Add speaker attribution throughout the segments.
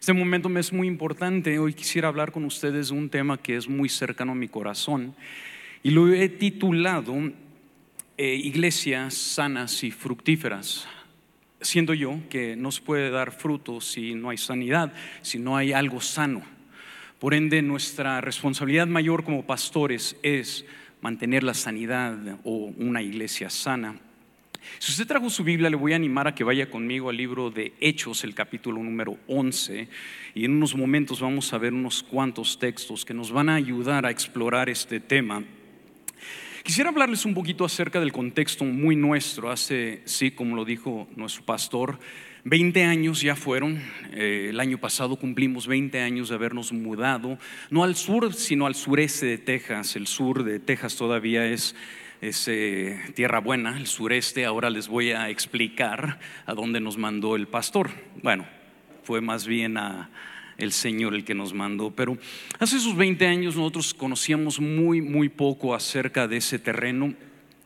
Speaker 1: Este momento me es muy importante. Hoy quisiera hablar con ustedes de un tema que es muy cercano a mi corazón y lo he titulado eh, Iglesias sanas y fructíferas. Siento yo que no se puede dar fruto si no hay sanidad, si no hay algo sano. Por ende, nuestra responsabilidad mayor como pastores es mantener la sanidad o una iglesia sana. Si usted trajo su Biblia, le voy a animar a que vaya conmigo al libro de Hechos, el capítulo número 11, y en unos momentos vamos a ver unos cuantos textos que nos van a ayudar a explorar este tema. Quisiera hablarles un poquito acerca del contexto muy nuestro. Hace, sí, como lo dijo nuestro pastor, 20 años ya fueron. Eh, el año pasado cumplimos 20 años de habernos mudado, no al sur, sino al sureste de Texas. El sur de Texas todavía es es eh, tierra buena, el sureste. Ahora les voy a explicar a dónde nos mandó el pastor. Bueno, fue más bien a el Señor el que nos mandó. Pero hace esos 20 años nosotros conocíamos muy, muy poco acerca de ese terreno.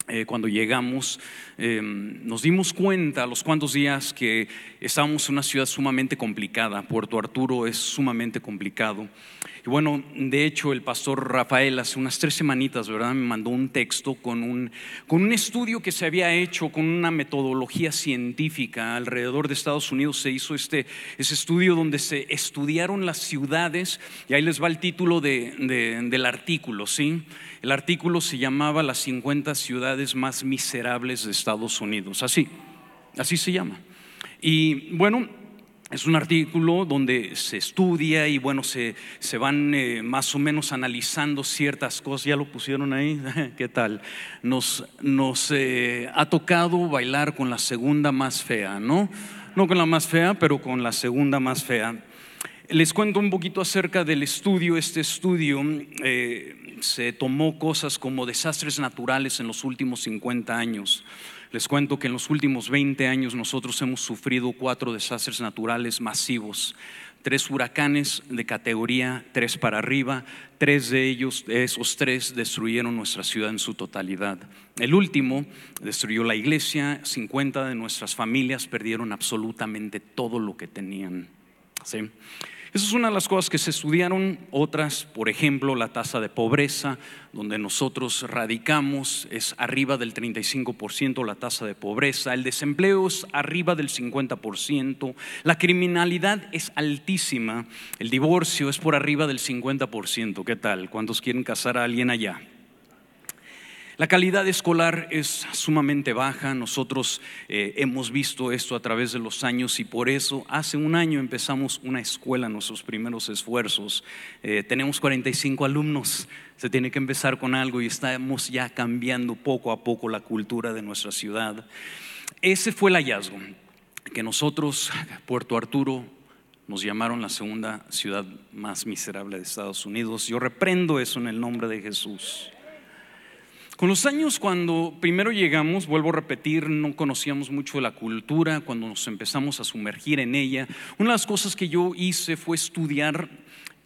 Speaker 1: Eh, cuando llegamos, em, nos dimos cuenta a los cuantos días que estábamos en una ciudad sumamente complicada. Puerto Arturo es sumamente complicado. Y bueno, de hecho, el pastor Rafael hace unas tres semanitas, ¿verdad? Me mandó un texto con un, con un estudio que se había hecho con una metodología científica alrededor de Estados Unidos. Se hizo este, ese estudio donde se estudiaron las ciudades, y ahí les va el título de, del artículo, ¿sí? El artículo se llamaba Las 50 ciudades más miserables de Estados Unidos, así, así se llama. Y bueno, es un artículo donde se estudia y bueno, se, se van eh, más o menos analizando ciertas cosas. Ya lo pusieron ahí, ¿qué tal? Nos, nos eh, ha tocado bailar con la segunda más fea, ¿no? No con la más fea, pero con la segunda más fea. Les cuento un poquito acerca del estudio. Este estudio eh, se tomó cosas como desastres naturales en los últimos 50 años. Les cuento que en los últimos 20 años nosotros hemos sufrido cuatro desastres naturales masivos, tres huracanes de categoría 3 para arriba, tres de ellos, esos tres, destruyeron nuestra ciudad en su totalidad. El último destruyó la iglesia, 50 de nuestras familias perdieron absolutamente todo lo que tenían. ¿sí? Esa es una de las cosas que se estudiaron. Otras, por ejemplo, la tasa de pobreza, donde nosotros radicamos, es arriba del 35% la tasa de pobreza. El desempleo es arriba del 50%. La criminalidad es altísima. El divorcio es por arriba del 50%. ¿Qué tal? ¿Cuántos quieren casar a alguien allá? La calidad escolar es sumamente baja, nosotros eh, hemos visto esto a través de los años y por eso hace un año empezamos una escuela, nuestros primeros esfuerzos. Eh, tenemos 45 alumnos, se tiene que empezar con algo y estamos ya cambiando poco a poco la cultura de nuestra ciudad. Ese fue el hallazgo, que nosotros, Puerto Arturo, nos llamaron la segunda ciudad más miserable de Estados Unidos. Yo reprendo eso en el nombre de Jesús. Con los años, cuando primero llegamos, vuelvo a repetir, no conocíamos mucho la cultura, cuando nos empezamos a sumergir en ella, una de las cosas que yo hice fue estudiar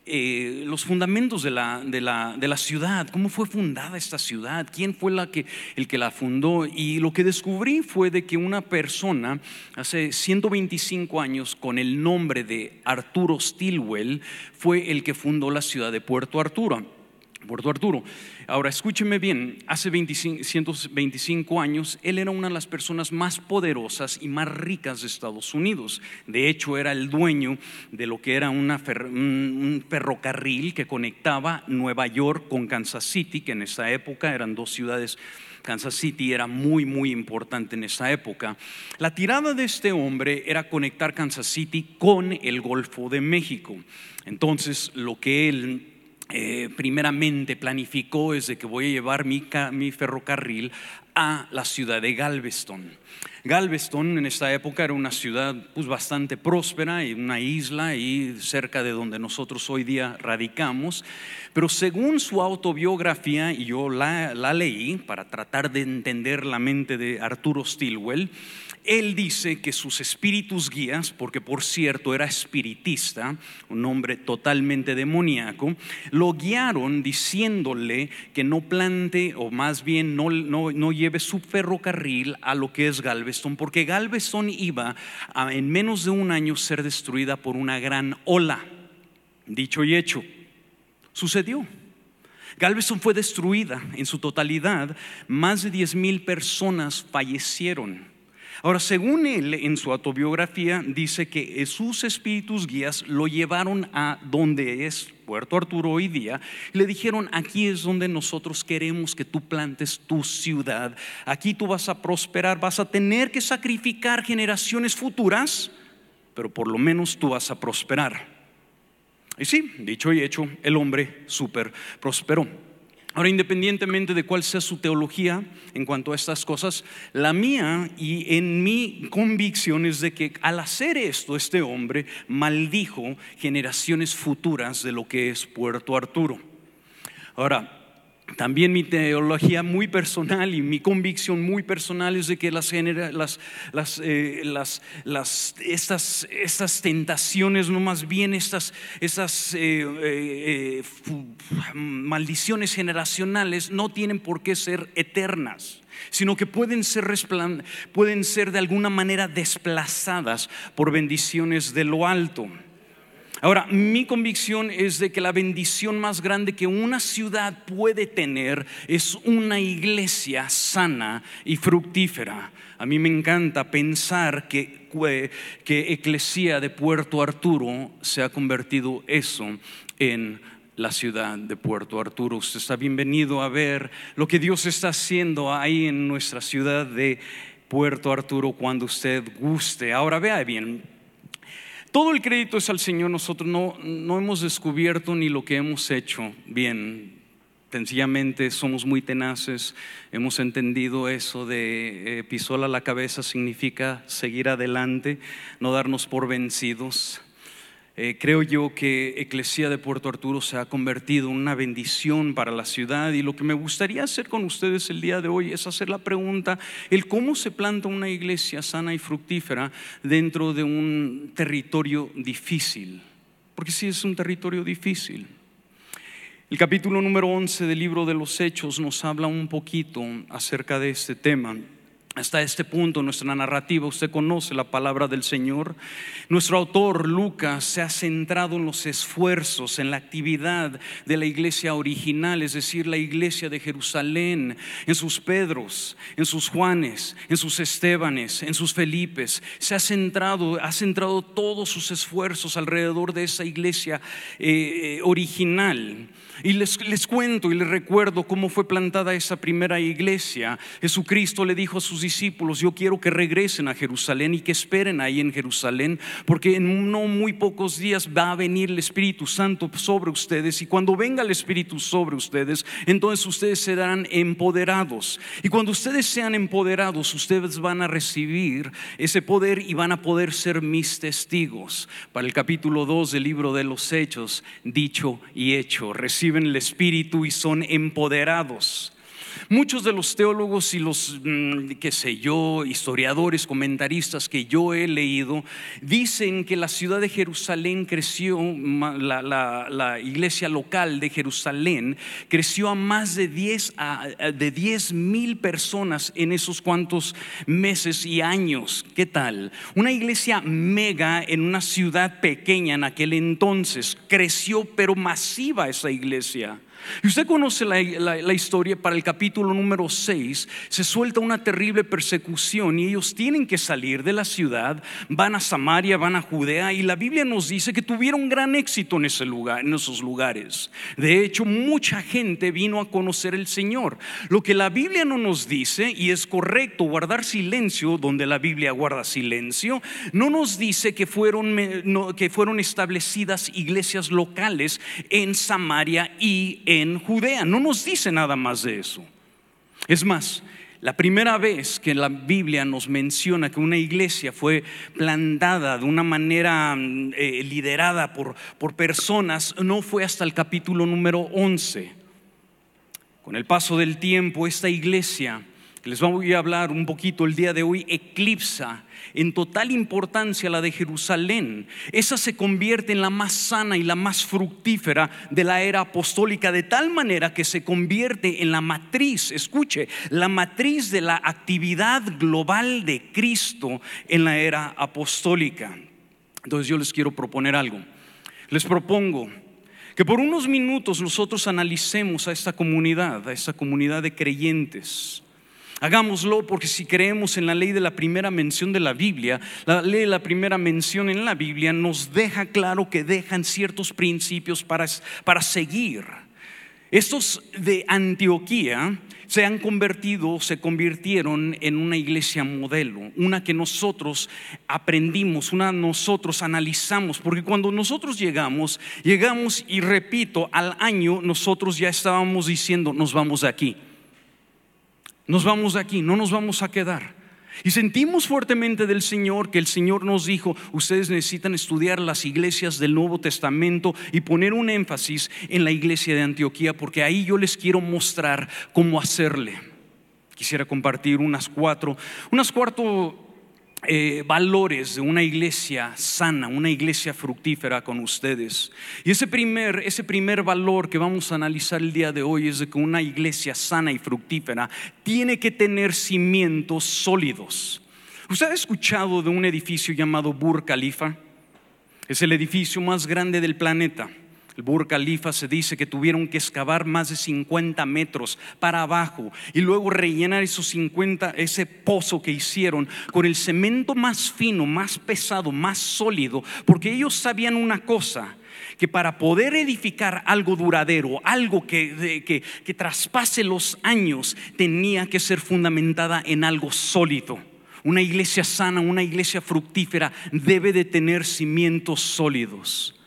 Speaker 1: eh, los fundamentos de la, de, la, de la, ciudad, cómo fue fundada esta ciudad, quién fue que, el que la fundó. Y lo que descubrí fue de que una persona hace 125 años con el nombre de Arturo Stilwell fue el que fundó la ciudad de Puerto Arturo. Puerto Arturo. Ahora, escúcheme bien, hace 125 años él era una de las personas más poderosas y más ricas de Estados Unidos. De hecho, era el dueño de lo que era un ferrocarril que conectaba Nueva York con Kansas City, que en esa época eran dos ciudades Kansas City era muy, muy importante en esa época. La tirada de este hombre era conectar Kansas City con el Golfo de México. Entonces, lo que él eh, primeramente planificó es de que voy a llevar mi, ferrocarril a la ciudad de Galveston. Galveston en esta época era una ciudad pues, bastante próspera y una isla y cerca de donde nosotros hoy día radicamos, pero según su autobiografía, y yo la, la leí para tratar de entender la mente de Arturo Stilwell, Él dice que sus espíritus guías, porque por cierto era espiritista, un hombre totalmente demoníaco, lo guiaron diciéndole que no plante o más bien no, no, lleve su ferrocarril a lo que es Galveston, porque Galveston iba a en menos de un año ser destruida por una gran ola. Dicho y hecho, sucedió. Galveston fue destruida en su totalidad, más de 10 mil personas fallecieron. Ahora, según él, en su autobiografía, dice que sus espíritus guías lo llevaron a donde es Puerto Arturo hoy día. Le dijeron, aquí es donde nosotros queremos que tú plantes tu ciudad. Aquí tú vas a prosperar, vas a tener que sacrificar generaciones futuras, pero por lo menos tú vas a prosperar. Y sí, dicho y hecho, el hombre súper prosperó. Ahora, independientemente de cuál sea su teología en cuanto a estas cosas, la mía y en mi convicción es de que al hacer esto, este hombre maldijo generaciones futuras de lo que es Puerto Arturo. Ahora, también mi teología muy personal y mi convicción muy personal es de que las, las, las, eh, las, estas, estas, tentaciones, no más bien estas, estas eh, eh, maldiciones generacionales, no tienen por qué ser eternas sino que pueden ser, pueden ser de alguna manera desplazadas por bendiciones de lo alto. Ahora, mi convicción es de que la bendición más grande que una ciudad puede tener es una iglesia sana y fructífera. A mí me encanta pensar que, que Eclesía de Puerto Arturo se ha convertido eso en la ciudad de Puerto Arturo. Usted está bienvenido a ver lo que Dios está haciendo ahí en nuestra ciudad de Puerto Arturo cuando usted guste. Ahora vea bien, todo el crédito es al Señor, nosotros no, no hemos descubierto ni lo que hemos hecho bien. Sencillamente somos muy tenaces, hemos entendido eso de eh, pisola la cabeza significa seguir adelante, no darnos por vencidos. Eh, creo yo que Eclesía de Puerto Arturo se ha convertido en una bendición para la ciudad y lo que me gustaría hacer con ustedes el día de hoy es hacer la pregunta, el cómo se planta una iglesia sana y fructífera dentro de un territorio difícil, porque sí es un territorio difícil. El capítulo número 11 del libro de los Hechos nos habla un poquito acerca de este tema. Hasta este punto, nuestra narrativa, usted conoce la palabra del Señor. Nuestro autor, Lucas, se ha centrado en los esfuerzos, en la actividad de la iglesia original, es decir, la iglesia de Jerusalén, en sus Pedros, en sus Juanes, en sus Estebanes, en sus Felipes. Se ha centrado, ha centrado todos sus esfuerzos alrededor de esa iglesia eh, eh, original. Y les, les cuento y les recuerdo cómo fue plantada esa primera iglesia. Jesucristo le dijo a sus discípulos, yo quiero que regresen a Jerusalén y que esperen ahí en Jerusalén, porque en no muy pocos días va a venir el Espíritu Santo sobre ustedes y cuando venga el Espíritu sobre ustedes, entonces ustedes serán empoderados. Y cuando ustedes sean empoderados, ustedes van a recibir ese poder y van a poder ser mis testigos. Para el capítulo 2 del libro de los Hechos, dicho y hecho, reciben el Espíritu y son empoderados. Muchos de los teólogos y los, mm, qué sé yo, historiadores, comentaristas que yo he leído, dicen que la ciudad de Jerusalén creció, la, iglesia local de Jerusalén creció a más de 10 de mil personas en esos cuantos meses y años. ¿Qué tal? Una iglesia mega en una ciudad pequeña en aquel entonces. Creció pero masiva esa iglesia. Y usted conoce la, historia para el capítulo número 6, se suelta una terrible persecución y ellos tienen que salir de la ciudad, van a Samaria, van a Judea y la Biblia nos dice que tuvieron gran éxito en, ese lugar, en esos lugares. De hecho, mucha gente vino a conocer el Señor. Lo que la Biblia no nos dice, y es correcto guardar silencio donde la Biblia guarda silencio, no nos dice que fueron, que fueron establecidas iglesias locales en Samaria y en en Judea. No nos dice nada más de eso. Es más, la primera vez que la Biblia nos menciona que una iglesia fue plantada de una manera mm, eh, liderada por, por personas no fue hasta el capítulo número 11. Con el paso del tiempo, esta iglesia les voy a hablar un poquito el día de hoy, eclipsa en total importancia la de Jerusalén. Esa se convierte en la más sana y la más fructífera de la era apostólica, de tal manera que se convierte en la matriz, escuche, la matriz de la actividad global de Cristo en la era apostólica. Entonces yo les quiero proponer algo. Les propongo que por unos minutos nosotros analicemos a esta comunidad, a esta comunidad de creyentes. Hagámoslo porque si creemos en la ley de la primera mención de la Biblia, la ley de la primera mención en la Biblia nos deja claro que dejan ciertos principios para, para seguir. Estos de Antioquía se han convertido, se convirtieron en una iglesia modelo, una que nosotros aprendimos, una nosotros analizamos, porque cuando nosotros llegamos, llegamos y repito, al año nosotros ya estábamos diciendo, nos vamos de aquí, nos vamos de aquí, no nos vamos a quedar. Y sentimos fuertemente del Señor que el Señor nos dijo, ustedes necesitan estudiar las iglesias del Nuevo Testamento y poner un énfasis en la iglesia de Antioquía, porque ahí yo les quiero mostrar cómo hacerle. Quisiera compartir unas cuatro, unas cuatro eh, valores de una iglesia sana, una iglesia fructífera con ustedes. Y ese primer, ese primer valor que vamos a analizar el día de hoy es de que una iglesia sana y fructífera tiene que tener cimientos sólidos. ¿Usted ha escuchado de un edificio llamado Burj Khalifa? Es el edificio más grande del planeta. El Burj Khalifa se dice que tuvieron que excavar más de 50 metros para abajo y luego rellenar esos 50, ese pozo que hicieron con el cemento más fino, más pesado, más sólido, porque ellos sabían una cosa, que para poder edificar algo duradero, algo que, que, que traspase los años, tenía que ser fundamentada en algo sólido. Una iglesia sana, una iglesia fructífera debe de tener cimientos sólidos.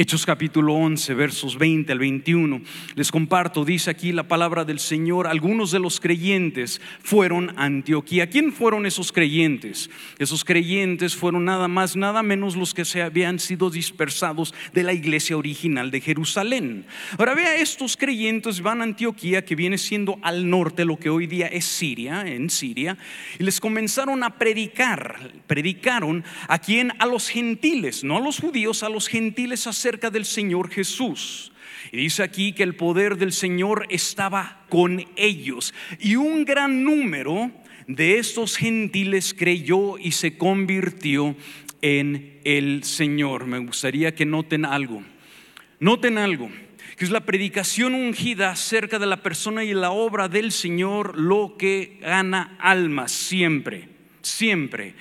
Speaker 1: Hechos capítulo 11, versos 20 al 21. Les comparto, dice aquí la palabra del Señor, algunos de los creyentes fueron a Antioquía. ¿Quién fueron esos creyentes? Esos creyentes fueron nada más, nada menos los que se habían sido dispersados de la iglesia original de Jerusalén. Ahora vea, estos creyentes van a Antioquía, que viene siendo al norte lo que hoy día es Siria, en Siria, y les comenzaron a predicar. Predicaron a quien? A los gentiles, no a los judíos, a los gentiles acerca cerca del Señor Jesús. Y dice aquí que el poder del Señor estaba con ellos. Y un gran número de estos gentiles creyó y se convirtió en el Señor. Me gustaría que noten algo. Noten algo, que es la predicación ungida acerca de la persona y la obra del Señor lo que gana almas siempre siempre.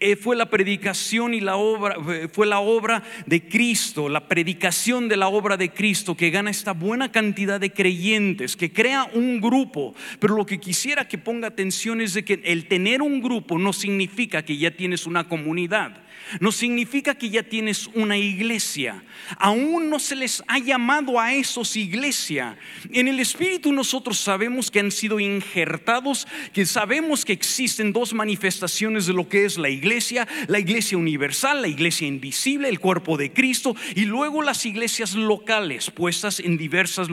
Speaker 1: Eh, fue la predicación y la obra, eh, fue la obra de Cristo, la predicación de la obra de Cristo que gana esta buena cantidad de creyentes, que crea un grupo. Pero lo que quisiera que ponga atención es de que el tener un grupo no significa que ya tienes una comunidad. No significa que ya tienes una iglesia. Aún no se les ha llamado a esos iglesia. En el Espíritu nosotros sabemos que han sido injertados, que sabemos que existen dos manifestaciones de lo que es la iglesia, la iglesia universal, la iglesia invisible, el cuerpo de Cristo, y luego las iglesias locales puestas en diversos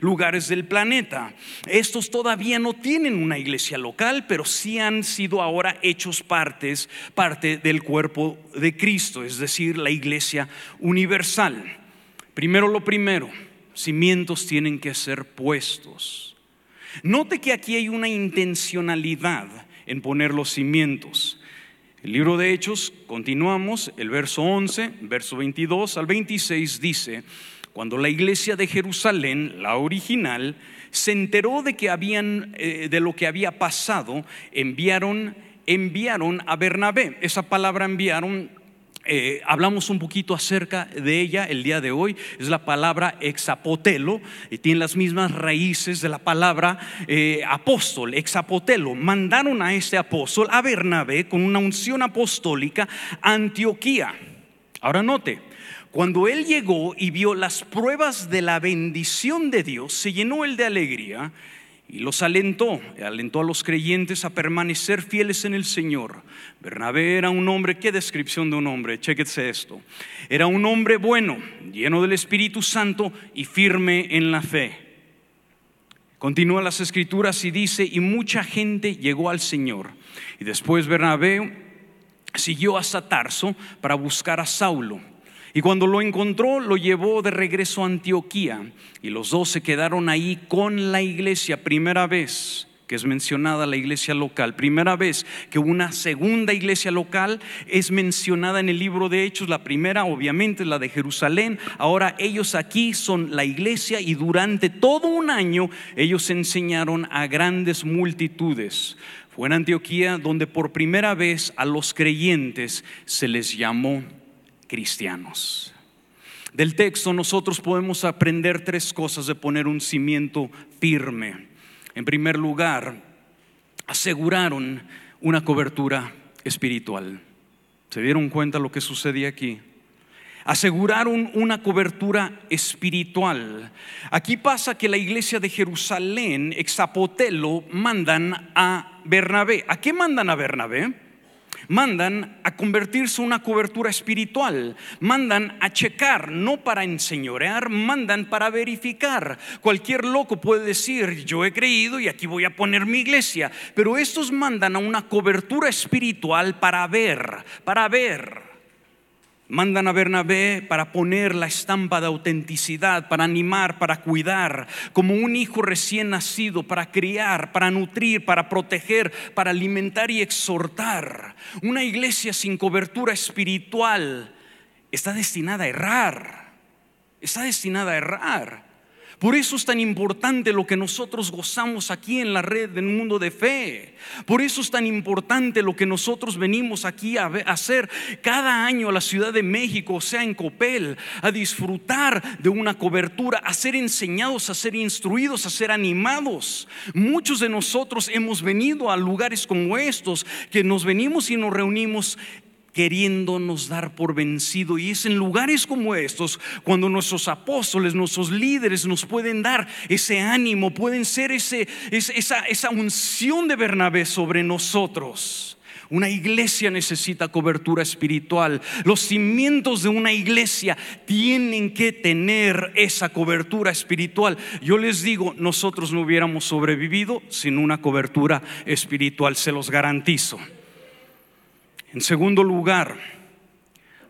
Speaker 1: lugares del planeta. Estos todavía no tienen una iglesia local, pero sí han sido ahora hechos partes, parte del cuerpo de Cristo, es decir, la iglesia universal. Primero lo primero, cimientos tienen que ser puestos. Note que aquí hay una intencionalidad en poner los cimientos. El libro de Hechos, continuamos, el verso 11, verso 22 al 26 dice, cuando la iglesia de Jerusalén, la original, se enteró de que habían eh, de lo que había pasado, enviaron enviaron a Bernabé. Esa palabra enviaron eh, hablamos un poquito acerca de ella el día de hoy. Es la palabra exapotelo y tiene las mismas raíces de la palabra eh, apóstol, exapotelo. Mandaron a este apóstol, a Bernabé, con una unción apostólica a Antioquía. Ahora note, cuando él llegó y vio las pruebas de la bendición de Dios, se llenó él de alegría y los alentó, alentó a los creyentes a permanecer fieles en el Señor. Bernabé era un hombre, qué descripción de un hombre, chéquese esto. Era un hombre bueno, lleno del Espíritu Santo y firme en la fe Continúa las escrituras y dice, y mucha gente llegó al Señor. Y después Bernabé siguió hasta Tarso para buscar a Saulo. Y cuando lo encontró, lo llevó de regreso a Antioquía. Y los dos se quedaron ahí con la iglesia, primera vez que es mencionada la iglesia local. Primera vez que una segunda iglesia local es mencionada en el libro de Hechos. La primera, obviamente, es la de Jerusalén. Ahora ellos aquí son la iglesia y durante todo un año ellos enseñaron a grandes multitudes. Fue en Antioquía donde por primera vez a los creyentes se les llamó cristianos. Del texto nosotros podemos aprender tres cosas de poner un cimiento firme. En primer lugar, aseguraron una cobertura espiritual. ¿Se dieron cuenta lo que sucedía aquí? Aseguraron una cobertura espiritual. Aquí pasa que la iglesia de Jerusalén, Exapotelo, mandan a Bernabé. ¿A qué mandan a Bernabé? Mandan a convertirse en una cobertura espiritual, mandan a checar, no para enseñorear, mandan para verificar. Cualquier loco puede decir, yo he creído y aquí voy a poner mi iglesia, pero estos mandan a una cobertura espiritual para ver, para ver. Mandan a Bernabé para poner la estampa de autenticidad, para animar, para cuidar, como un hijo recién nacido, para criar, para nutrir, para proteger, para alimentar y exhortar. Una iglesia sin cobertura espiritual está destinada a errar, está destinada a errar. Por eso es tan importante lo que nosotros gozamos aquí en la red del mundo de fe. Por eso es tan importante lo que nosotros venimos aquí a hacer cada año a la Ciudad de México, o sea, en Copel, a disfrutar de una cobertura, a ser enseñados, a ser instruidos, a ser animados. Muchos de nosotros hemos venido a lugares como estos, que nos venimos y nos reunimos queriéndonos dar por vencido. Y es en lugares como estos cuando nuestros apóstoles, nuestros líderes nos pueden dar ese ánimo, pueden ser ese, esa, esa unción de Bernabé sobre nosotros. Una iglesia necesita cobertura espiritual. Los cimientos de una iglesia tienen que tener esa cobertura espiritual. Yo les digo, nosotros no hubiéramos sobrevivido sin una cobertura espiritual, se los garantizo. En segundo lugar,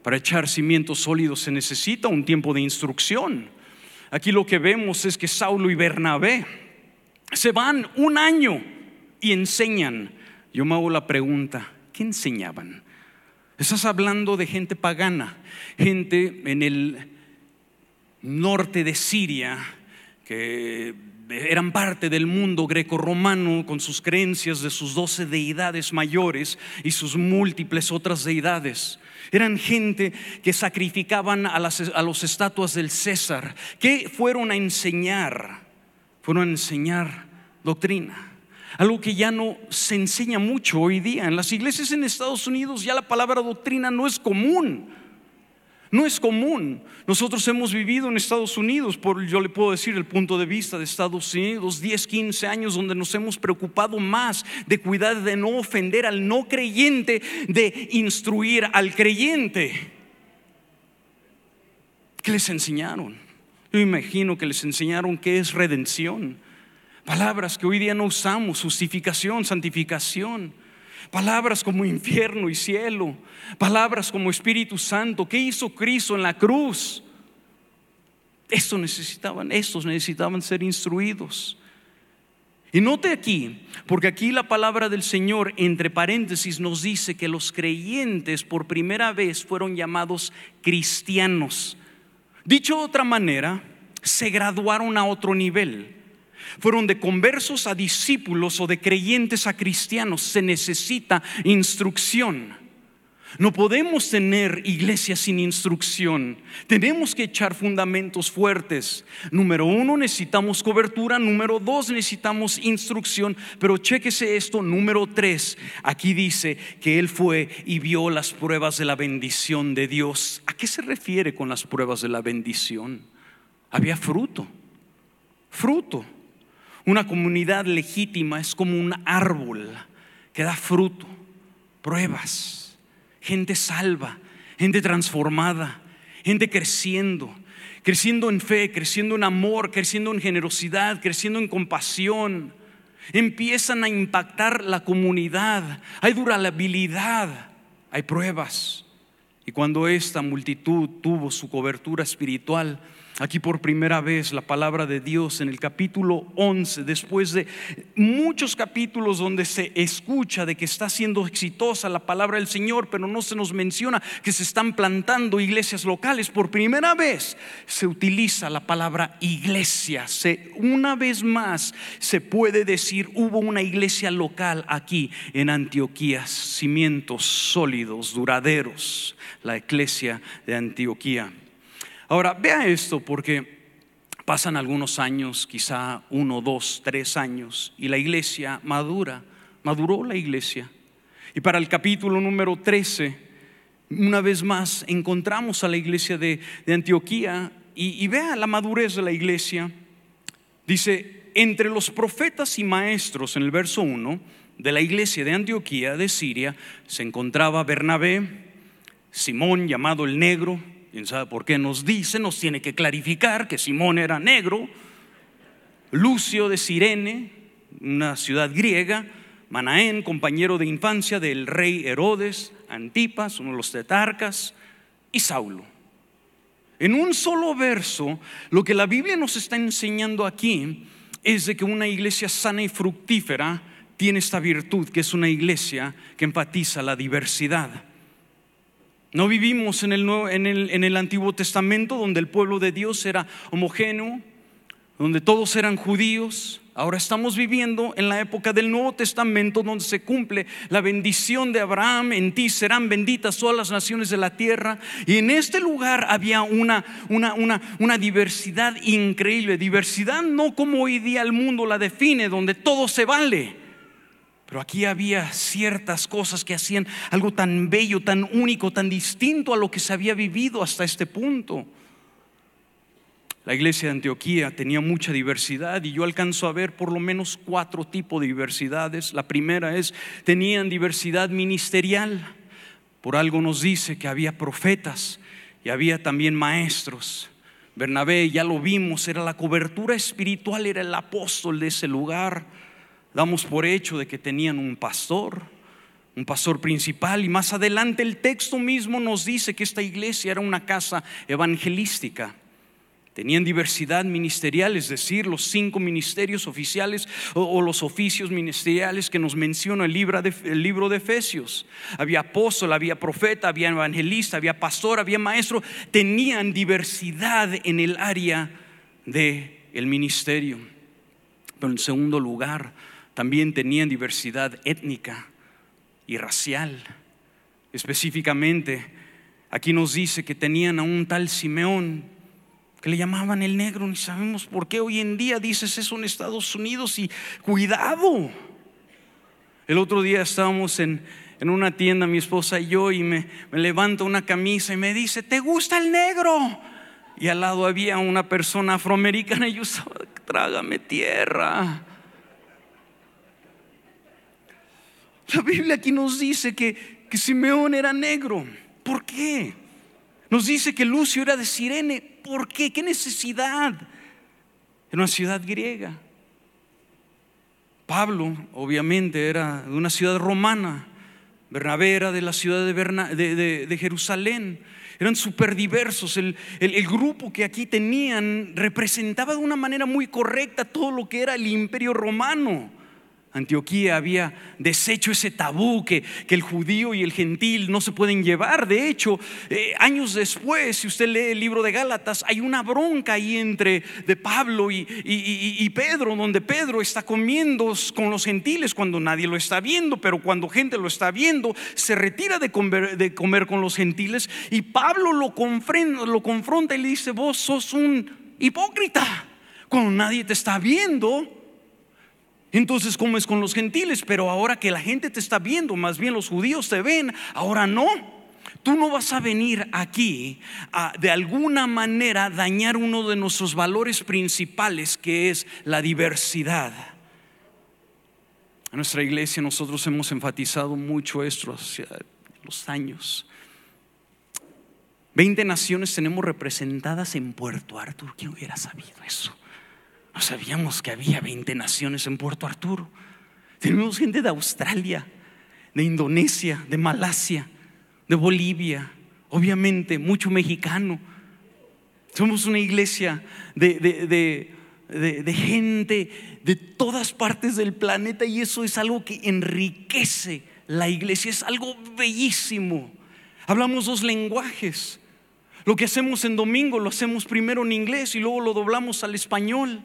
Speaker 1: para echar cimientos sólidos se necesita un tiempo de instrucción. Aquí lo que vemos es que Saulo y Bernabé se van un año y enseñan. Yo me hago la pregunta, ¿qué enseñaban? Estás hablando de gente pagana, gente en el norte de Siria que eran parte del mundo greco-romano con sus creencias de sus doce deidades mayores y sus múltiples otras deidades. Eran gente que sacrificaban a las a los estatuas del César. ¿Qué fueron a enseñar? Fueron a enseñar doctrina. Algo que ya no se enseña mucho hoy día. En las iglesias en Estados Unidos ya la palabra doctrina no es común. No es común. Nosotros hemos vivido en Estados Unidos, por yo le puedo decir el punto de vista de Estados Unidos, 10, 15 años donde nos hemos preocupado más de cuidar de no ofender al no creyente, de instruir al creyente. ¿Qué les enseñaron? Yo imagino que les enseñaron qué es redención. Palabras que hoy día no usamos, justificación, santificación. Palabras como infierno y cielo. Palabras como Espíritu Santo. ¿Qué hizo Cristo en la cruz? Esto necesitaban, estos necesitaban ser instruidos. Y note aquí, porque aquí la palabra del Señor, entre paréntesis, nos dice que los creyentes por primera vez fueron llamados cristianos. Dicho de otra manera, se graduaron a otro nivel. Fueron de conversos a discípulos o de creyentes a cristianos. Se necesita instrucción. No podemos tener iglesia sin instrucción. Tenemos que echar fundamentos fuertes. Número uno, necesitamos cobertura. Número dos, necesitamos instrucción. Pero chéquese esto. Número tres, aquí dice que él fue y vio las pruebas de la bendición de Dios. ¿A qué se refiere con las pruebas de la bendición? Había fruto. Fruto. Una comunidad legítima es como un árbol que da fruto, pruebas, gente salva, gente transformada, gente creciendo, creciendo en fe, creciendo en amor, creciendo en generosidad, creciendo en compasión. Empiezan a impactar la comunidad, hay durabilidad, hay pruebas. Y cuando esta multitud tuvo su cobertura espiritual, Aquí por primera vez la palabra de Dios en el capítulo 11, después de muchos capítulos donde se escucha de que está siendo exitosa la palabra del Señor, pero no se nos menciona que se están plantando iglesias locales. Por primera vez se utiliza la palabra iglesia. Se, una vez más se puede decir hubo una iglesia local aquí en Antioquía, cimientos sólidos, duraderos, la iglesia de Antioquía. Ahora, vea esto porque pasan algunos años, quizá uno, dos, tres años, y la iglesia madura, maduró la iglesia. Y para el capítulo número 13, una vez más, encontramos a la iglesia de, Antioquía y, y vea la madurez de la iglesia. Dice, entre los profetas y maestros, en el verso 1, de la iglesia de Antioquía de Siria, se encontraba Bernabé, Simón llamado el Negro, quién sabe por qué nos dice, nos tiene que clarificar que Simón era negro, Lucio de Sirene, una ciudad griega, Manaén, compañero de infancia del rey Herodes, Antipas, uno de los tetarcas, y Saulo. En un solo verso, lo que la Biblia nos está enseñando aquí es de que una iglesia sana y fructífera tiene esta virtud, que es una iglesia que enfatiza la diversidad. No vivimos en el, en, el, en el, Antiguo Testamento donde el pueblo de Dios era homogéneo, donde todos eran judíos. Ahora estamos viviendo en la época del Nuevo Testamento donde se cumple la bendición de Abraham. En ti serán benditas todas las naciones de la tierra. Y en este lugar había una, una, una, una diversidad increíble. Diversidad no como hoy día el mundo la define, donde todo se vale pero aquí había ciertas cosas que hacían algo tan bello, tan único, tan distinto a lo que se había vivido hasta este punto. La iglesia de Antioquía tenía mucha diversidad y yo alcanzo a ver por lo menos cuatro tipos de diversidades. La primera es, tenían diversidad ministerial. Por algo nos dice que había profetas y había también maestros. Bernabé, ya lo vimos, era la cobertura espiritual, era el apóstol de ese lugar damos por hecho de que tenían un pastor, un pastor principal, y más adelante el texto mismo nos dice que esta iglesia era una casa evangelística. Tenían diversidad ministerial, es decir, los cinco ministerios oficiales o, los oficios ministeriales que nos menciona el libro, de, Efesios. Había apóstol, había profeta, había evangelista, había pastor, había maestro. Tenían diversidad en el área del el ministerio. Pero en segundo lugar, también tenían diversidad étnica y racial. Específicamente, aquí nos dice que tenían a un tal Simeón que le llamaban el negro, ni sabemos por qué hoy en día dices eso en Estados Unidos y cuidado. El otro día estábamos en, una tienda, mi esposa y yo, y me, me levanta una camisa y me dice, ¿te gusta el negro? Y al lado había una persona afroamericana y yo estaba, trágame tierra. La Biblia aquí nos dice que, que Simeón era negro. ¿Por qué? Nos dice que Lucio era de Sirene. ¿Por qué? ¿Qué necesidad? Era una ciudad griega. Pablo, obviamente, era de una ciudad romana. Bernabé era de la ciudad de, de, Jerusalén. Eran súper diversos. El, el, grupo que aquí tenían representaba de una manera muy correcta todo lo que era el imperio romano. Antioquía había deshecho ese tabú que, el judío y el gentil no se pueden llevar. De hecho, eh, años después, si usted lee el libro de Gálatas, hay una bronca ahí entre de Pablo y, Pedro, donde Pedro está comiendo con los gentiles cuando nadie lo está viendo, pero cuando gente lo está viendo, se retira de comer, de comer con los gentiles y Pablo lo lo confronta y le dice, vos sos un hipócrita. Cuando nadie te está viendo, entonces, ¿cómo es con los gentiles? Pero ahora que la gente te está viendo, más bien los judíos te ven, ahora no. Tú no vas a venir aquí a de alguna manera dañar uno de nuestros valores principales, que es la diversidad. En nuestra iglesia nosotros hemos enfatizado mucho esto hacia los años. 20 naciones tenemos representadas en Puerto Arturo. ¿Quién hubiera sabido eso? No sabíamos que había 20 naciones en Puerto Arturo. Tenemos gente de Australia, de Indonesia, de Malasia, de Bolivia, obviamente mucho mexicano. Somos una iglesia de, de, gente de todas partes del planeta y eso es algo que enriquece la iglesia, es algo bellísimo. Hablamos dos lenguajes. Lo que hacemos en domingo lo hacemos primero en inglés y luego lo doblamos al español.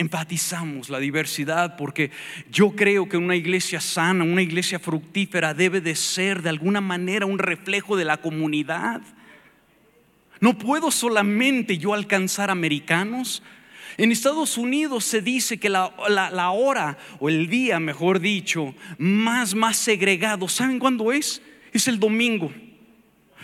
Speaker 1: Enfatizamos la diversidad porque yo creo que una iglesia sana, una iglesia fructífera debe de ser de alguna manera un reflejo de la comunidad. No puedo solamente yo alcanzar americanos. En Estados Unidos se dice que la, la hora o el día, mejor dicho, más, más segregado, ¿saben cuándo es? Es el domingo.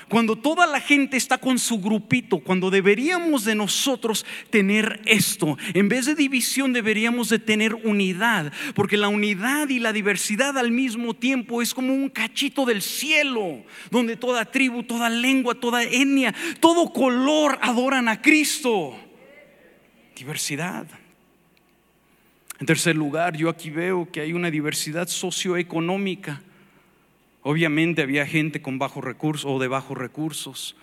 Speaker 1: Cuando toda la gente está con su grupito, cuando deberíamos de nosotros tener esto, en vez de división deberíamos de tener unidad, porque la unidad y la diversidad al mismo tiempo es como un cachito del cielo, donde toda tribu, toda lengua, toda etnia, todo color adoran a Cristo. Diversidad. En tercer lugar, yo aquí veo que hay una diversidad socioeconómica. Obviamente había gente con bajos recursos o de bajos recursos.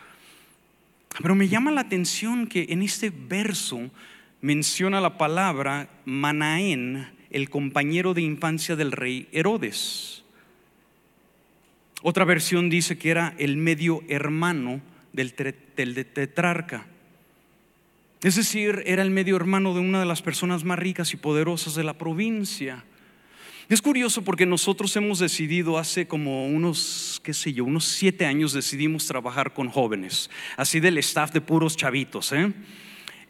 Speaker 1: Pero me llama la atención que en este verso menciona la palabra Manaén, el compañero de infancia del rey Herodes. Otra versión dice que era el medio hermano del, tetrarca. Es decir, era el medio hermano de una de las personas más ricas y poderosas de la provincia. Es curioso porque nosotros hemos decidido hace como unos, qué sé yo, unos siete años decidimos trabajar con jóvenes, así del staff de puros chavitos. ¿eh?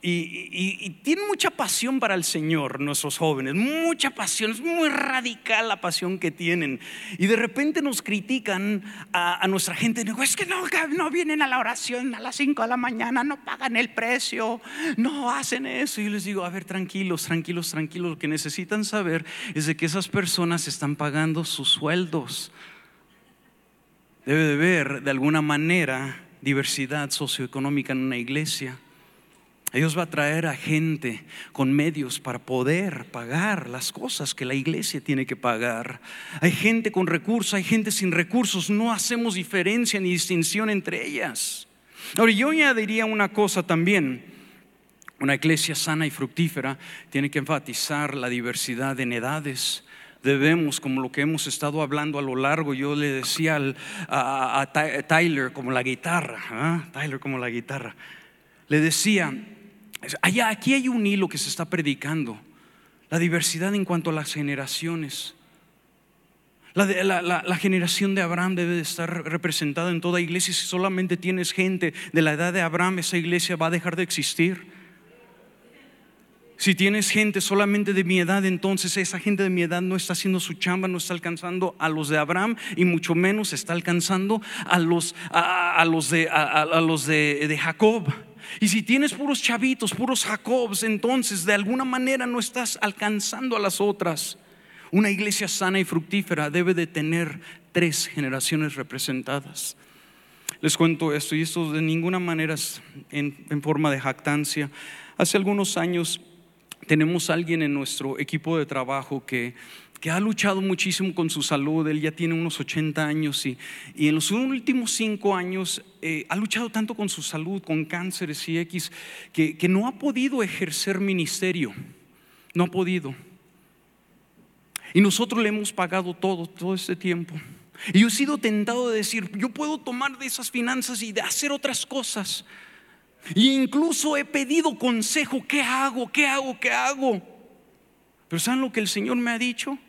Speaker 1: Y, tienen mucha pasión para el Señor, nuestros jóvenes, mucha pasión, es muy radical la pasión que tienen. Y de repente nos critican a, nuestra gente, es que no, no vienen a la oración a las 5 de la mañana, no pagan el precio, no hacen eso. Y yo les digo, a ver, tranquilos, tranquilos, tranquilos, lo que necesitan saber es de que esas personas están pagando sus sueldos. Debe de haber de alguna manera diversidad socioeconómica en una iglesia. Dios va a traer a gente con medios para poder pagar las cosas que la iglesia tiene que pagar. Hay gente con recursos, hay gente sin recursos. No hacemos diferencia ni distinción entre ellas. Ahora, yo añadiría una cosa también. Una iglesia sana y fructífera tiene que enfatizar la diversidad en edades debemos, como lo que hemos estado hablando a lo largo, yo le decía a, Tyler como la guitarra, ¿ah? Tyler como la guitarra, le decía, Allá, aquí hay un hilo que se está predicando. La diversidad en cuanto a las generaciones. La, generación de Abraham debe de estar representada en toda iglesia. Si solamente tienes gente de la edad de Abraham, esa iglesia va a dejar de existir. Si tienes gente solamente de mi edad, entonces esa gente de mi edad no está haciendo su chamba, no está alcanzando a los de Abraham y mucho menos está alcanzando a los, a, los, de, a, los de, de Jacob. Y si tienes puros chavitos, puros Jacobs, entonces de alguna manera no estás alcanzando a las otras. Una iglesia sana y fructífera debe de tener tres generaciones representadas. Les cuento esto y esto de ninguna manera es en, en forma de jactancia. Hace algunos años tenemos alguien en nuestro equipo de trabajo que que ha luchado muchísimo con su salud, él ya tiene unos 80 años y, en los últimos cinco años eh, ha luchado tanto con su salud, con cánceres y X, que, que no ha podido ejercer ministerio, no ha podido. Y nosotros le hemos pagado todo, todo este tiempo. Y yo he sido tentado de decir, yo puedo tomar de esas finanzas y de hacer otras cosas. Y incluso he pedido consejo, ¿qué hago? ¿Qué hago? ¿Qué hago? Pero ¿saben lo que el Señor me ha dicho?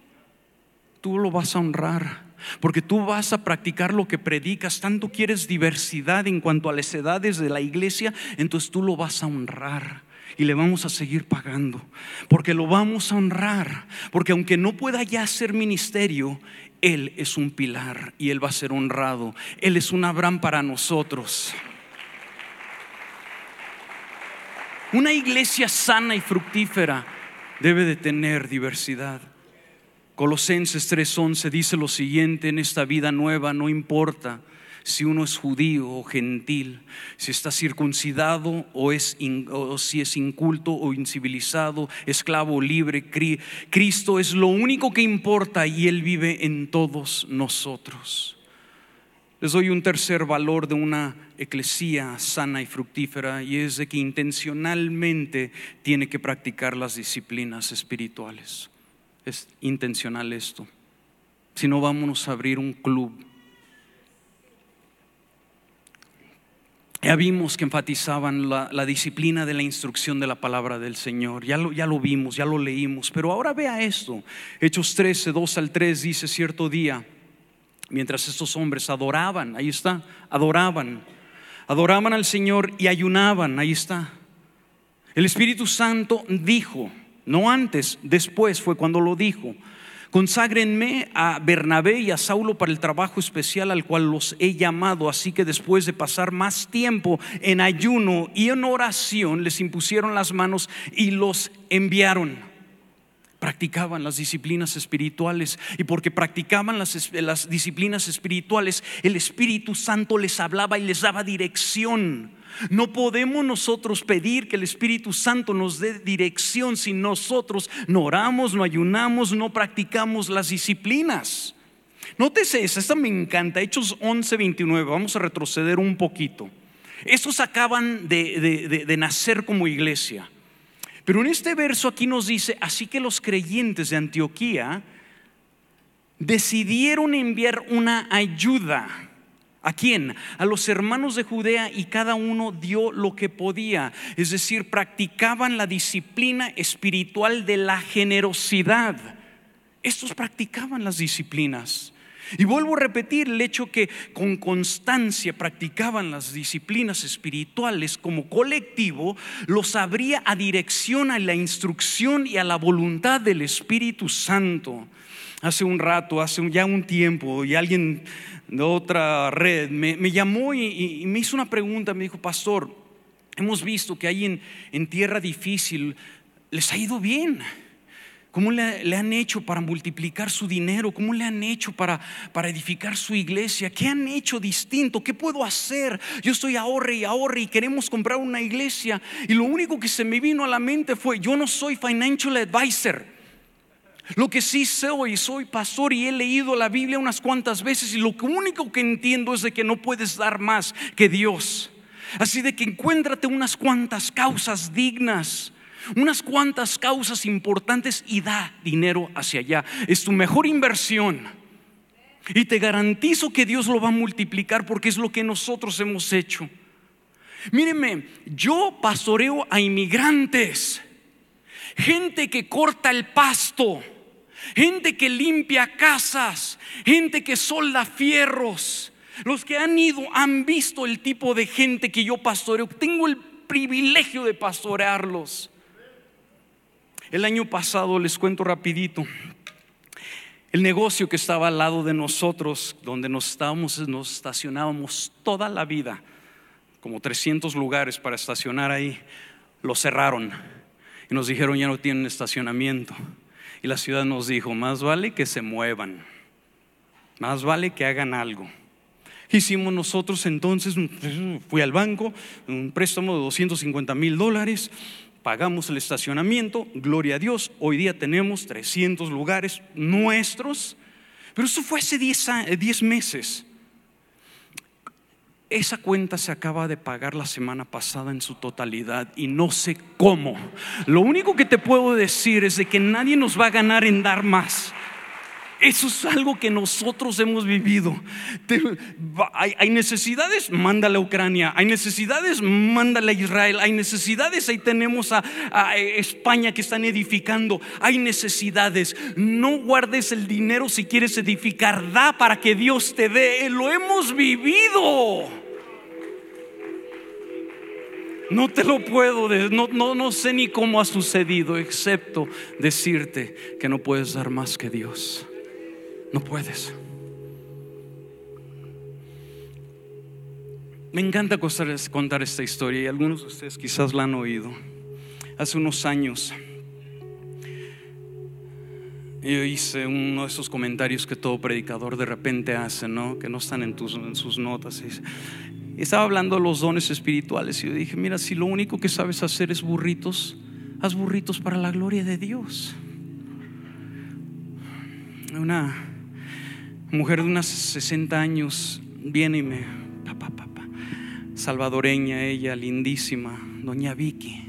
Speaker 1: Tú lo vas a honrar. Porque tú vas a practicar lo que predicas, tanto quieres diversidad en cuanto a las edades de la iglesia, entonces tú lo vas a honrar y le vamos a seguir pagando. Porque lo vamos a honrar. Porque aunque no pueda ya hacer ministerio, Él es un pilar y Él va a ser honrado. Él es un Abraham para nosotros. Una iglesia sana y fructífera debe de tener diversidad. Colosenses 3:11 dice lo siguiente, en esta vida nueva no importa si uno es judío o gentil, si está circuncidado o, es o si es inculto o incivilizado, esclavo o libre. Cristo es lo único que importa y Él vive en todos nosotros. Les doy un tercer valor de una eclesía sana y fructífera y es de que intencionalmente tiene que practicar las disciplinas espirituales. Es intencional esto. Si no, vámonos a abrir un club Ya vimos que enfatizaban la, disciplina de la instrucción de la palabra del Señor. Ya lo, ya lo vimos, ya lo leímos. Pero ahora vea esto. Hechos 13, 2 al 3 dice cierto día, mientras estos hombres adoraban, ahí está, adoraban, adoraban al Señor y ayunaban, ahí está. El Espíritu Santo dijo, no antes, después fue cuando lo dijo Conságrenme a Bernabé y a Saulo para el trabajo especial al cual los he llamado. Así que después de pasar más tiempo en ayuno y en oración, les impusieron las manos y los enviaron. Practicaban las disciplinas espirituales y porque practicaban las, las disciplinas espirituales, el Espíritu Santo les hablaba y les daba dirección. No podemos nosotros pedir que el Espíritu Santo nos dé dirección si nosotros no oramos, no ayunamos, no practicamos las disciplinas. Nótese esa, esta me encanta, Hechos 11, 29, vamos a retroceder un poquito. Estos acaban de, de nacer como iglesia. Pero en este verso aquí nos dice, así que los creyentes de Antioquía decidieron enviar una ayuda ¿A quién? A los hermanos de Judea y cada uno dio lo que podía. Es decir, practicaban la disciplina espiritual de la generosidad. Estos practicaban las disciplinas. Y vuelvo a repetir el hecho que con constancia practicaban las disciplinas espirituales como colectivo, los abría a dirección a la instrucción y a la voluntad del Espíritu Santo. Hace un rato, hace ya un tiempo, y alguien de otra red, me, llamó y, me hizo una pregunta, me dijo, pastor, hemos visto que ahí en, tierra difícil les ha ido bien. ¿Cómo le, han hecho para multiplicar su dinero? ¿Cómo le han hecho para, para edificar su iglesia? ¿Qué han hecho distinto? ¿Qué puedo hacer? Yo estoy ahorre y ahorre y queremos comprar una iglesia. Y lo único que se me vino a la mente fue, yo no soy financial advisor. Lo que sí soy, soy pastor y he leído la Biblia unas cuantas veces y lo único que entiendo es de que no puedes dar más que Dios. Así de que encuéntrate unas cuantas causas dignas, unas cuantas causas importantes y da dinero hacia allá. Es tu mejor inversión. Y te garantizo que Dios lo va a multiplicar porque es lo que nosotros hemos hecho. Míreme, yo pastoreo a inmigrantes, gente que corta el pasto gente que limpia casas, gente que solda fierros. Los que han ido han visto el tipo de gente que yo pastoreo. Tengo el privilegio de pastorearlos. El año pasado, les cuento rapidito, el negocio que estaba al lado de nosotros, donde nos estábamos, nos estacionábamos toda la vida, como 300 lugares para estacionar ahí, lo cerraron y nos dijeron ya no tienen estacionamiento. Y la ciudad nos dijo, más vale que se muevan, más vale que hagan algo. Hicimos nosotros entonces, fui al banco, un préstamo de 250 mil dólares, pagamos el estacionamiento, gloria a Dios, hoy día tenemos 300 lugares nuestros, pero eso fue hace 10 meses. Esa cuenta se acaba de pagar la semana pasada en su totalidad y no sé cómo. Lo único que te puedo decir es de que nadie nos va a ganar en dar más. Eso es algo que nosotros hemos vivido. hay, necesidades, mándale a Ucrania. Hay necesidades, mándale a Israel. Hay necesidades, ahí tenemos a, a España que están edificando. Hay necesidades. No guardes el dinero si quieres edificar. Da para que Dios te dé. Lo hemos vivido. No te lo puedo, no, no, no sé ni cómo ha sucedido, excepto decirte que no puedes dar más que Dios. No puedes. Me encanta contar esta historia y algunos de ustedes quizás la han oído. Hace unos años yo hice uno de esos comentarios que todo predicador de repente hace, ¿no? Que no están en, tus, sus notas. Estaba hablando de los dones espirituales y yo dije, mira, si lo único que sabes hacer es burritos, haz burritos para la gloria de Dios. Una mujer de unos 60 años viene y me, papá, papá, salvadoreña ella, lindísima, doña Vicky.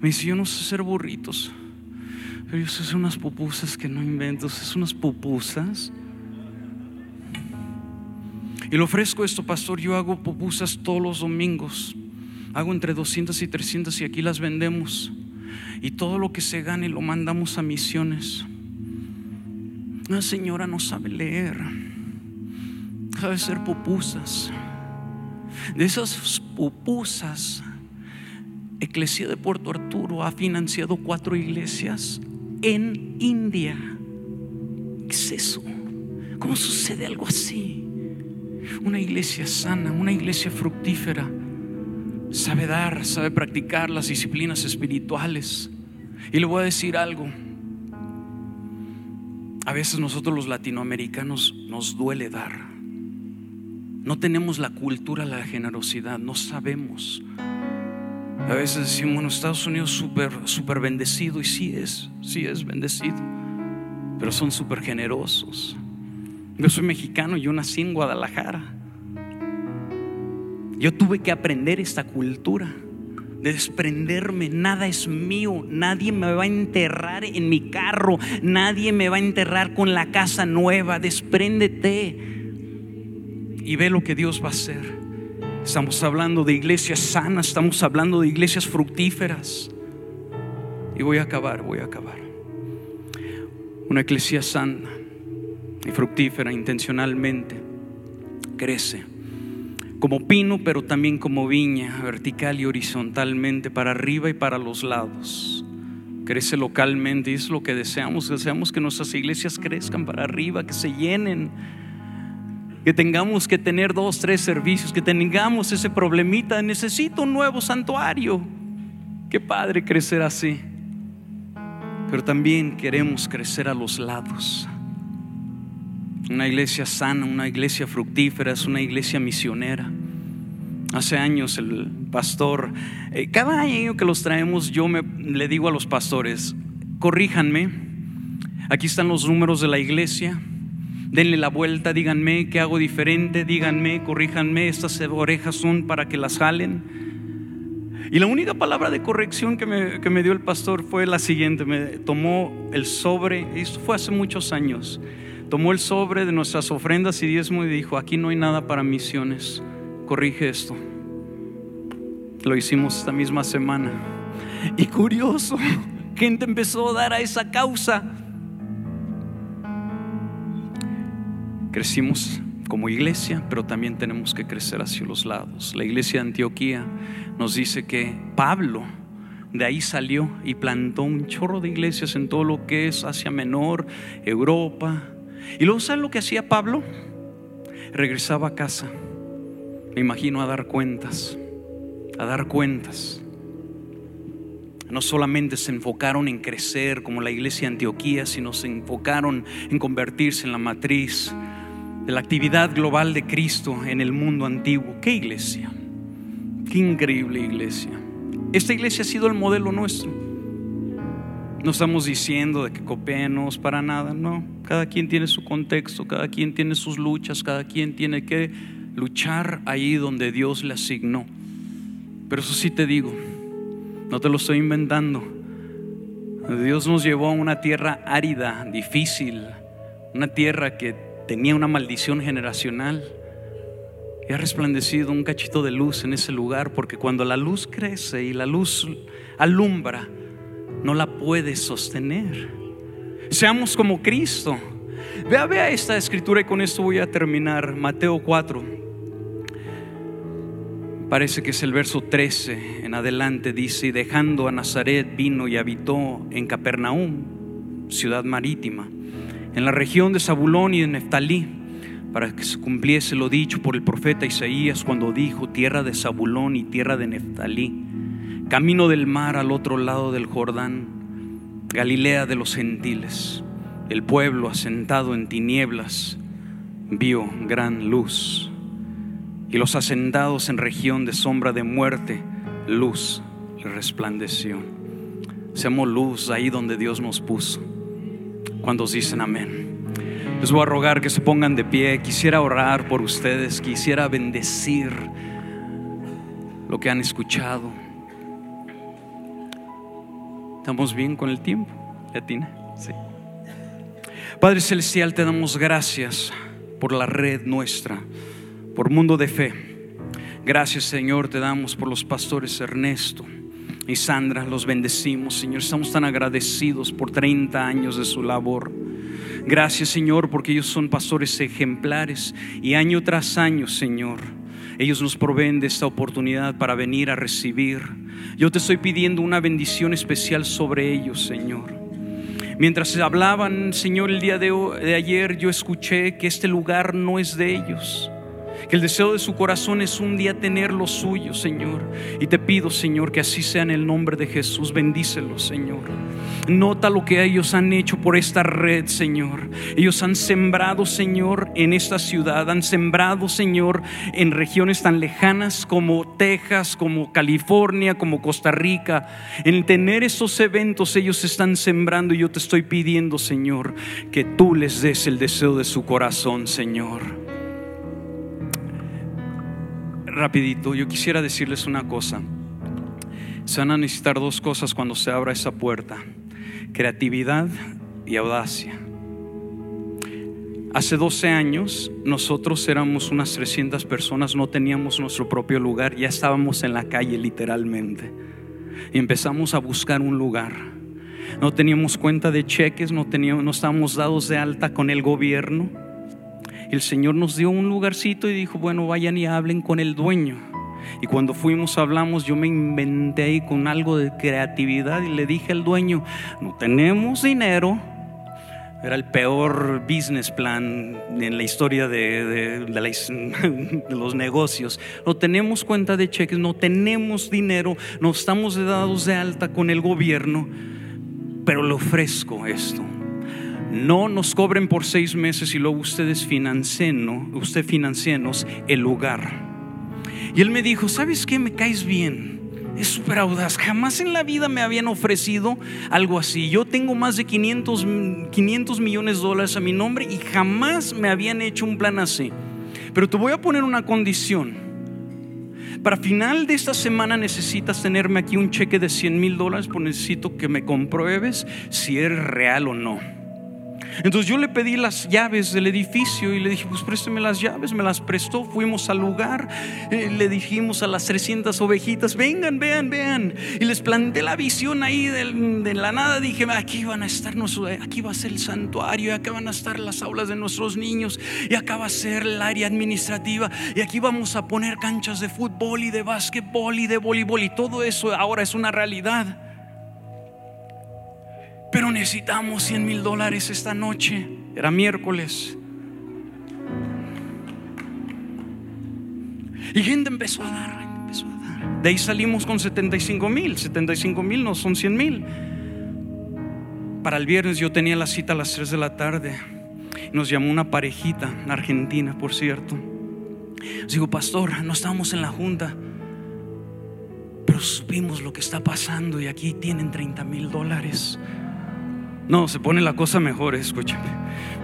Speaker 1: Me dice, yo no sé hacer burritos. Pero yo sé unas pupusas que no invento, es unas pupusas. Y le ofrezco esto, pastor, yo hago pupusas todos los domingos. Hago entre 200 y 300 y aquí las vendemos. Y todo lo que se gane lo mandamos a misiones. La señora no sabe leer. Sabe hacer pupusas. De esas pupusas, Eclesia de Puerto Arturo ha financiado cuatro iglesias en India. ¿Qué es eso? ¿Cómo sucede algo así? Una iglesia sana, una iglesia fructífera, sabe dar, sabe practicar las disciplinas espirituales. Y le voy a decir algo. A veces nosotros los latinoamericanos nos duele dar. No tenemos la cultura la generosidad, no sabemos. A veces decimos, bueno, Estados Unidos súper super bendecido y sí es, sí es bendecido, pero son súper generosos. Yo soy mexicano, yo nací en Guadalajara. Yo tuve que aprender esta cultura desprenderme, nada es mío, nadie me va a enterrar en mi carro, nadie me va a enterrar con la casa nueva, despréndete y ve lo que Dios va a hacer. Estamos hablando de iglesias sanas, estamos hablando de iglesias fructíferas. Y voy a acabar, voy a acabar. Una iglesia sana y fructífera intencionalmente crece como pino, pero también como viña, vertical y horizontalmente, para arriba y para los lados. Crece localmente y es lo que deseamos. Deseamos que nuestras iglesias crezcan para arriba, que se llenen que tengamos que tener dos, tres servicios, que tengamos ese problemita, necesito un nuevo santuario. Qué padre crecer así. Pero también queremos crecer a los lados. Una iglesia sana, una iglesia fructífera, es una iglesia misionera. Hace años el pastor, eh, cada año que los traemos, yo me, le digo a los pastores, corríjanme, aquí están los números de la iglesia, denle la vuelta, díganme qué hago diferente, díganme, corríjanme, estas orejas son para que las jalen. Y la única palabra de corrección que me, dio el pastor fue la siguiente, me tomó el sobre, esto fue hace muchos años, tomó el sobre de nuestras ofrendas y diezmo y dijo, aquí no hay nada para misiones, corrige esto. Lo hicimos esta misma semana. Y curioso, gente empezó a dar a esa causa. Crecimos como iglesia, pero también tenemos que crecer hacia los lados. La iglesia de Antioquía nos dice que Pablo de ahí salió y plantó un chorro de iglesias en todo lo que es Asia Menor, Europa. Y luego, ¿saben lo que hacía Pablo? Regresaba a casa, me imagino, a dar cuentas, a dar cuentas. No solamente se enfocaron en crecer como la iglesia de Antioquía, sino se enfocaron en convertirse en la matriz de la actividad global de Cristo en el mundo antiguo. ¿Qué iglesia? Qué increíble iglesia. Esta iglesia ha sido el modelo nuestro. No estamos diciendo de que copienos para nada, no. Cada quien tiene su contexto, cada quien tiene sus luchas, cada quien tiene que luchar ahí donde Dios le asignó. Pero eso sí te digo, no te lo estoy inventando. Dios nos llevó a una tierra árida, difícil, una tierra que tenía una maldición generacional. Y ha resplandecido un cachito de luz en ese lugar, porque cuando la luz crece y la luz alumbra, no la puede sostener. Seamos como Cristo. Vea, vea esta escritura y con esto voy a terminar. Mateo 4. Parece que es el verso 13 en adelante. Dice, y dejando a Nazaret vino y habitó en Capernaum, ciudad marítima en la región de Zabulón y de Neftalí, para que se cumpliese lo dicho por el profeta Isaías cuando dijo, tierra de Zabulón y tierra de Neftalí, camino del mar al otro lado del Jordán, Galilea de los gentiles. el pueblo asentado en tinieblas vio gran luz. Y los asentados en región de sombra de muerte, luz le resplandeció. Seamos luz ahí donde Dios nos puso. Cuando dicen amén. Les voy a rogar que se pongan de pie. Quisiera orar por ustedes. Quisiera bendecir lo que han escuchado. ¿Estamos bien con el tiempo? ¿Latina? Sí. Padre Celestial, te damos gracias por la red nuestra, por Mundo de Fe. Gracias Señor, te damos por los pastores Ernesto y Sandra, los bendecimos Señor. Estamos tan agradecidos por 30 años de su labor. Gracias Señor porque ellos son pastores ejemplares y año tras año Señor. Ellos nos proveen de esta oportunidad para venir a recibir. Yo te estoy pidiendo una bendición especial sobre ellos, Señor. Mientras hablaban, Señor, el día de, de, ayer, yo escuché que este lugar no es de ellos. Que el deseo de su corazón es un día tener lo suyo, Señor. Y te pido, Señor, que así sea en el nombre de Jesús. Bendícelos, Señor. Nota lo que ellos han hecho por esta red, Señor. Ellos han sembrado, Señor, en esta ciudad. Han sembrado, Señor, en regiones tan lejanas como Texas, como California, como Costa Rica. En tener esos eventos, ellos están sembrando. Y yo te estoy pidiendo, Señor, que tú les des el deseo de su corazón, Señor. Rapidito, yo quisiera decirles una cosa. Se van a necesitar dos cosas cuando se abra esa puerta creatividad y audacia. Hace 12 años nosotros éramos unas 300 personas, no teníamos nuestro propio lugar, ya estábamos en la calle literalmente. Y empezamos a buscar un lugar. No teníamos cuenta de cheques, no, teníamos, no estábamos dados de alta con el gobierno. El Señor nos dio un lugarcito y dijo, bueno, vayan y hablen con el dueño. Y cuando fuimos, hablamos, yo me inventé ahí con algo de creatividad y le dije al dueño, no tenemos dinero. Era el peor business plan en la historia de, de, los negocios. No tenemos cuenta de cheques, no tenemos dinero, no estamos dados de alta con el gobierno, pero le ofrezco esto. No nos cobren por seis meses y luego ustedes financien, usted financienos el lugar. Y él me dijo, ¿sabes qué? Me caes bien. Es súper audaz. Jamás en la vida me habían ofrecido algo así. Yo tengo más de 500, 500 millones de dólares a mi nombre y jamás me habían hecho un plan así. Pero te voy a poner una condición. Para final de esta semana necesitas tenerme aquí un cheque de 100 mil dólares, pues necesito que me compruebes si eres real o no. Entonces yo le pedí las llaves del edificio y le dije, pues présteme las llaves, me las prestó, fuimos al lugar, eh, le dijimos a las 300 ovejitas, vengan, vean, vean. Y les planté la visión ahí de, la nada, dije, aquí van a estar, aquí va a ser el santuario, y acá van a estar las aulas de nuestros niños, y acá va a ser el área administrativa, y aquí vamos a poner canchas de fútbol y de básquetbol y de voleibol, y todo eso ahora es una realidad. Pero necesitamos 100 mil dólares esta noche. Era miércoles. Y gente empezó a dar. De ahí salimos con 75 mil. 75 mil no son 100 mil. Para el viernes yo tenía la cita a las 3 de la tarde. Nos llamó una parejita, argentina, por cierto. digo, pastor, no estábamos en la junta, pero supimos lo que está pasando y aquí tienen 30 mil dólares. No, se pone la cosa mejor, escúchame.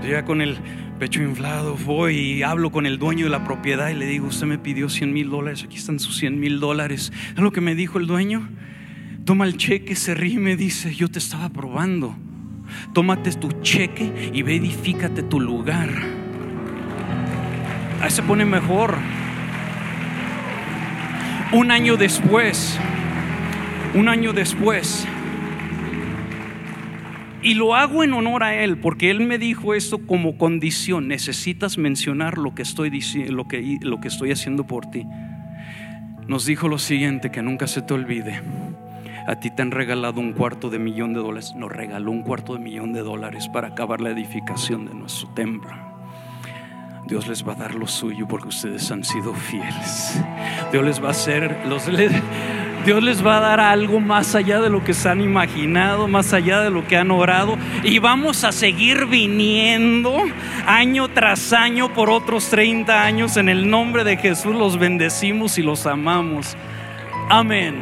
Speaker 1: Yo ya con el pecho inflado voy y hablo con el dueño de la propiedad y le digo, usted me pidió 100 mil dólares, aquí están sus 100 mil dólares. ¿Es lo que me dijo el dueño? Toma el cheque, se ríe y me dice, yo te estaba probando. Tómate tu cheque y ve edifícate tu lugar. Ahí se pone mejor. Un año después, un año después, y lo hago en honor a Él, porque Él me dijo esto como condición. Necesitas mencionar lo que estoy, lo que, lo que estoy haciendo por ti. Nos dijo lo siguiente, que nunca se te olvide. A ti te han regalado un cuarto de millón de dólares. Nos regaló un cuarto de millón de dólares para acabar la edificación de nuestro templo. Dios les va a dar lo suyo porque ustedes han sido fieles. Dios les va a hacer los Dios les va a dar algo más allá de lo que se han imaginado, más allá de lo que han orado. Y vamos a seguir viniendo año tras año por otros 30 años. En el nombre de Jesús los bendecimos y los amamos. Amén.